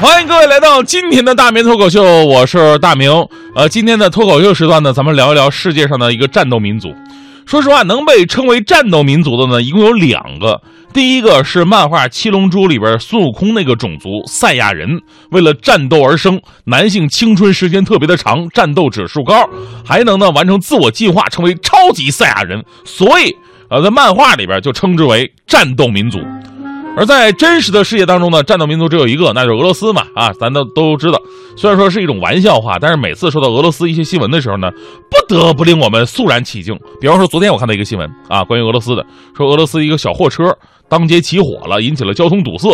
欢迎各位来到今天的大明脱口秀，我是大明。呃，今天的脱口秀时段呢，咱们聊一聊世界上的一个战斗民族。说实话，能被称为战斗民族的呢，一共有两个。第一个是漫画《七龙珠》里边孙悟空那个种族赛亚人，为了战斗而生，男性青春时间特别的长，战斗指数高，还能呢完成自我进化，成为超级赛亚人，所以呃，在漫画里边就称之为战斗民族。而在真实的世界当中呢，战斗民族只有一个，那就是俄罗斯嘛。啊，咱都都知道，虽然说是一种玩笑话，但是每次说到俄罗斯一些新闻的时候呢，不得不令我们肃然起敬。比方说，昨天我看到一个新闻啊，关于俄罗斯的，说俄罗斯一个小货车当街起火了，引起了交通堵塞。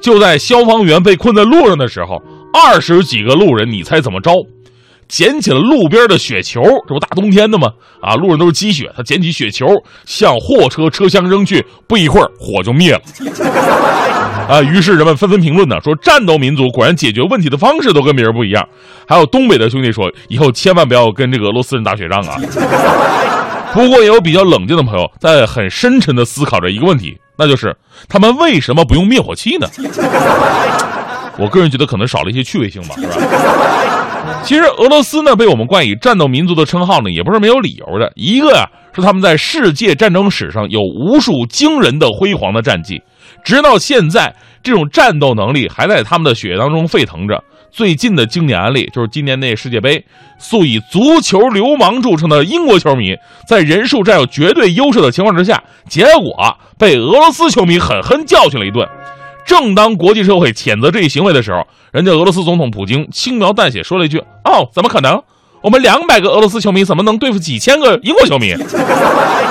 就在消防员被困在路上的时候，二十几个路人，你猜怎么着？捡起了路边的雪球，这不大冬天的吗？啊，路上都是积雪，他捡起雪球向货车车厢扔去，不一会儿火就灭了。啊，于是人们纷纷评论呢，说战斗民族果然解决问题的方式都跟别人不一样。还有东北的兄弟说，以后千万不要跟这个俄罗斯人打雪仗啊。不过也有比较冷静的朋友在很深沉的思考着一个问题，那就是他们为什么不用灭火器呢？我个人觉得可能少了一些趣味性吧，是吧？其实俄罗斯呢，被我们冠以战斗民族的称号呢，也不是没有理由的。一个呀，是他们在世界战争史上有无数惊人的辉煌的战绩，直到现在，这种战斗能力还在他们的血液当中沸腾着。最近的经典案例就是今年那世界杯，素以足球流氓著称的英国球迷，在人数占有绝对优势的情况之下，结果被俄罗斯球迷狠狠教训了一顿。正当国际社会谴责这一行为的时候，人家俄罗斯总统普京轻描淡写说了一句：“哦，怎么可能？我们两百个俄罗斯球迷怎么能对付几千个英国球迷？”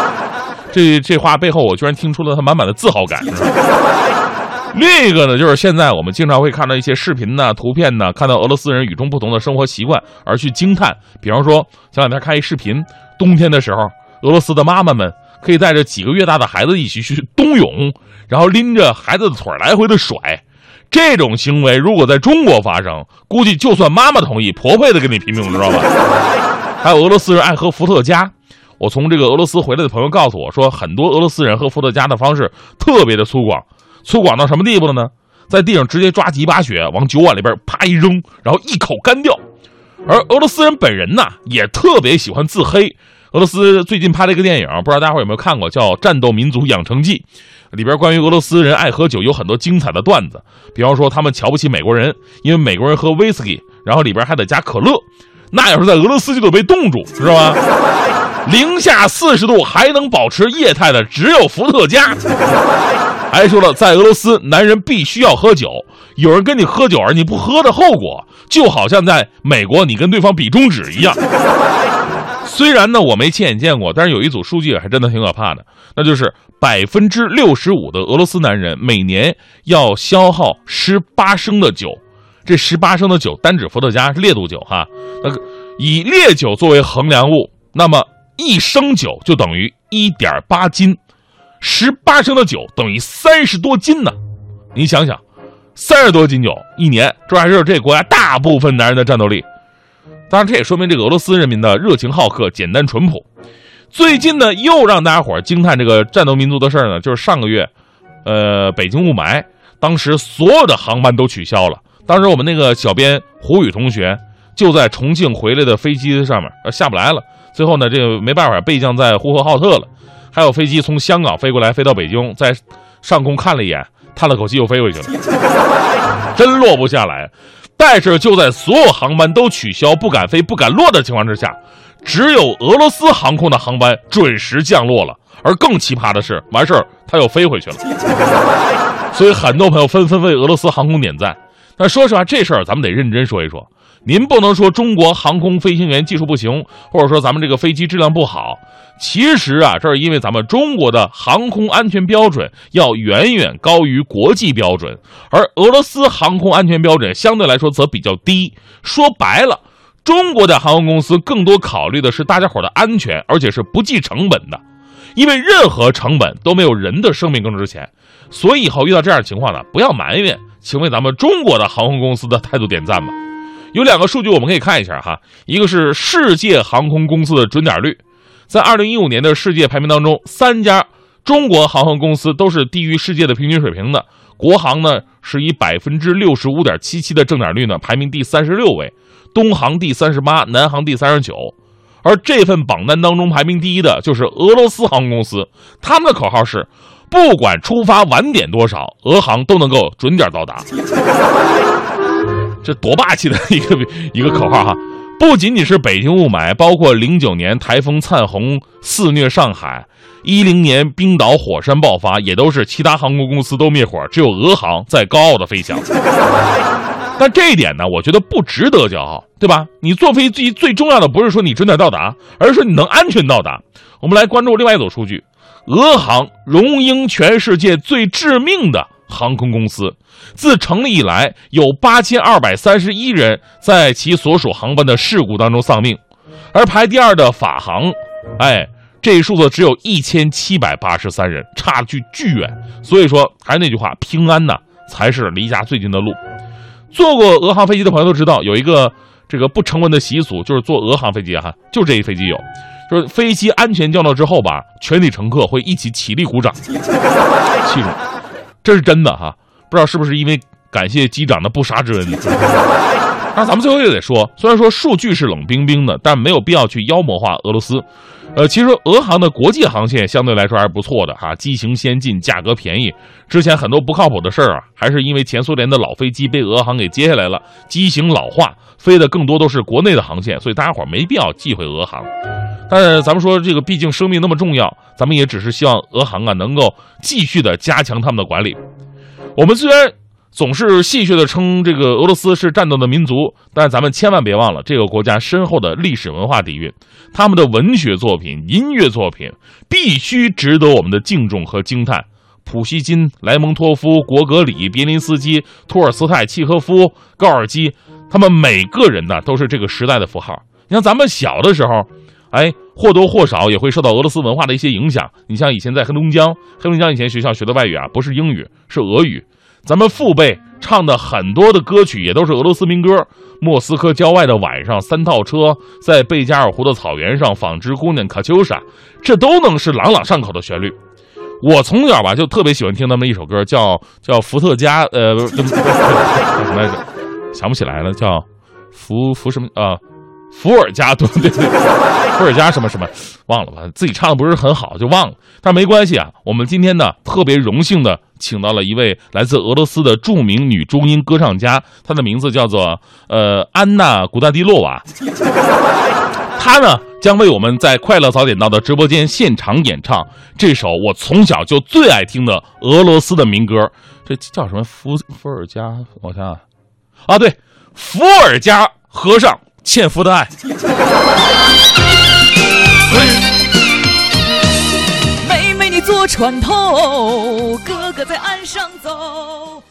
这这话背后，我居然听出了他满满的自豪感。另一个呢，就是现在我们经常会看到一些视频呢、图片呢，看到俄罗斯人与众不同的生活习惯而去惊叹。比方说，前两天看一视频，冬天的时候，俄罗斯的妈妈们。可以带着几个月大的孩子一起去冬泳，然后拎着孩子的腿来回的甩。这种行为如果在中国发生，估计就算妈妈同意，婆婆也得跟你拼命，知道吧？还有俄罗斯人爱喝伏特加，我从这个俄罗斯回来的朋友告诉我说，很多俄罗斯人喝伏特加的方式特别的粗犷，粗犷到什么地步了呢？在地上直接抓几把雪，往酒碗里边啪一扔，然后一口干掉。而俄罗斯人本人呢，也特别喜欢自黑。俄罗斯最近拍了一个电影，不知道大家伙有没有看过，叫《战斗民族养成记》，里边关于俄罗斯人爱喝酒有很多精彩的段子。比方说，他们瞧不起美国人，因为美国人喝威士忌，然后里边还得加可乐，那要是在俄罗斯就得被冻住，知道吗？零下四十度还能保持液态的只有伏特加。还说了，在俄罗斯，男人必须要喝酒，有人跟你喝酒而你不喝的后果，就好像在美国你跟对方比中指一样。虽然呢，我没亲眼见过，但是有一组数据还真的挺可怕的，那就是百分之六十五的俄罗斯男人每年要消耗十八升的酒，这十八升的酒单指伏特加是烈度酒哈，那个以烈酒作为衡量物，那么一升酒就等于一点八斤，十八升的酒等于三十多斤呢，你想想，三十多斤酒一年，这还是这国家大部分男人的战斗力。当然，这也说明这个俄罗斯人民的热情好客、简单淳朴。最近呢，又让大家伙惊叹这个战斗民族的事儿呢，就是上个月，呃，北京雾霾，当时所有的航班都取消了。当时我们那个小编胡宇同学就在重庆回来的飞机上面，呃，下不来了。最后呢，这个没办法，备降在呼和浩特了。还有飞机从香港飞过来，飞到北京，在上空看了一眼，叹了口气，又飞回去了，真落不下来。但是就在所有航班都取消、不敢飞、不敢落的情况之下，只有俄罗斯航空的航班准时降落了。而更奇葩的是，完事儿他又飞回去了。所以很多朋友纷纷为俄罗斯航空点赞。但说实话，这事儿咱们得认真说一说。您不能说中国航空飞行员技术不行，或者说咱们这个飞机质量不好。其实啊，这是因为咱们中国的航空安全标准要远远高于国际标准，而俄罗斯航空安全标准相对来说则比较低。说白了，中国的航空公司更多考虑的是大家伙的安全，而且是不计成本的，因为任何成本都没有人的生命更值钱。所以以后遇到这样的情况呢，不要埋怨，请为咱们中国的航空公司的态度点赞吧。有两个数据我们可以看一下哈，一个是世界航空公司的准点率。在二零一五年的世界排名当中，三家中国航空公司都是低于世界的平均水平的。国航呢是以百分之六十五点七七的正点率呢排名第三十六位，东航第三十八，南航第三十九。而这份榜单当中排名第一的就是俄罗斯航空公司，他们的口号是：不管出发晚点多少，俄航都能够准点到达。这多霸气的一个一个口号哈！不仅仅是北京雾霾，包括零九年台风灿红肆虐上海，一零年冰岛火山爆发，也都是其他航空公司都灭火，只有俄航在高傲的飞翔。但这一点呢，我觉得不值得骄傲，对吧？你坐飞机最重要的不是说你准点到达，而是说你能安全到达。我们来关注另外一组数据：俄航荣膺全世界最致命的航空公司。自成立以来，有八千二百三十一人在其所属航班的事故当中丧命，而排第二的法航，哎，这一数字只有一千七百八十三人，差距巨远。所以说，还是那句话，平安呢才是离家最近的路。坐过俄航飞机的朋友都知道，有一个这个不成文的习俗，就是坐俄航飞机哈，就这一飞机有，就是飞机安全降落之后吧，全体乘客会一起起立鼓掌，记住，这是真的哈。不知道是不是因为感谢机长的不杀之恩？那咱们最后也得说，虽然说数据是冷冰冰的，但没有必要去妖魔化俄罗斯。呃，其实俄航的国际航线相对来说还是不错的哈，机型先进，价格便宜。之前很多不靠谱的事儿啊，还是因为前苏联的老飞机被俄航给接下来了，机型老化，飞的更多都是国内的航线，所以大家伙没必要忌讳俄航。但是咱们说这个，毕竟生命那么重要，咱们也只是希望俄航啊能够继续的加强他们的管理。我们虽然总是戏谑的称这个俄罗斯是战斗的民族，但咱们千万别忘了这个国家深厚的历史文化底蕴，他们的文学作品、音乐作品必须值得我们的敬重和惊叹。普希金、莱蒙托夫、果戈里、别林斯基、托尔斯泰、契诃夫、高尔基，他们每个人呢都是这个时代的符号。你像咱们小的时候，哎，或多或少也会受到俄罗斯文化的一些影响。你像以前在黑龙江，黑龙江以前学校学的外语啊，不是英语，是俄语。咱们父辈唱的很多的歌曲也都是俄罗斯民歌，《莫斯科郊外的晚上》《三套车》在贝加尔湖的草原上，《纺织姑娘卡秋莎》，这都能是朗朗上口的旋律。我从小吧就特别喜欢听他们一首歌，叫叫伏特加，呃，叫什么来着？想不起来了，叫伏伏什么啊？伏尔加，对对对，伏尔加什么什么，忘了吧？自己唱的不是很好，就忘了。但没关系啊，我们今天呢特别荣幸的。请到了一位来自俄罗斯的著名女中音歌唱家，她的名字叫做呃安娜古达迪洛娃。她呢将为我们在快乐早点到的直播间现场演唱这首我从小就最爱听的俄罗斯的民歌。这叫什么？伏伏尔加？我想想啊，对，伏尔加和尚欠夫的爱。妹妹你坐船头，哥哥在岸上走。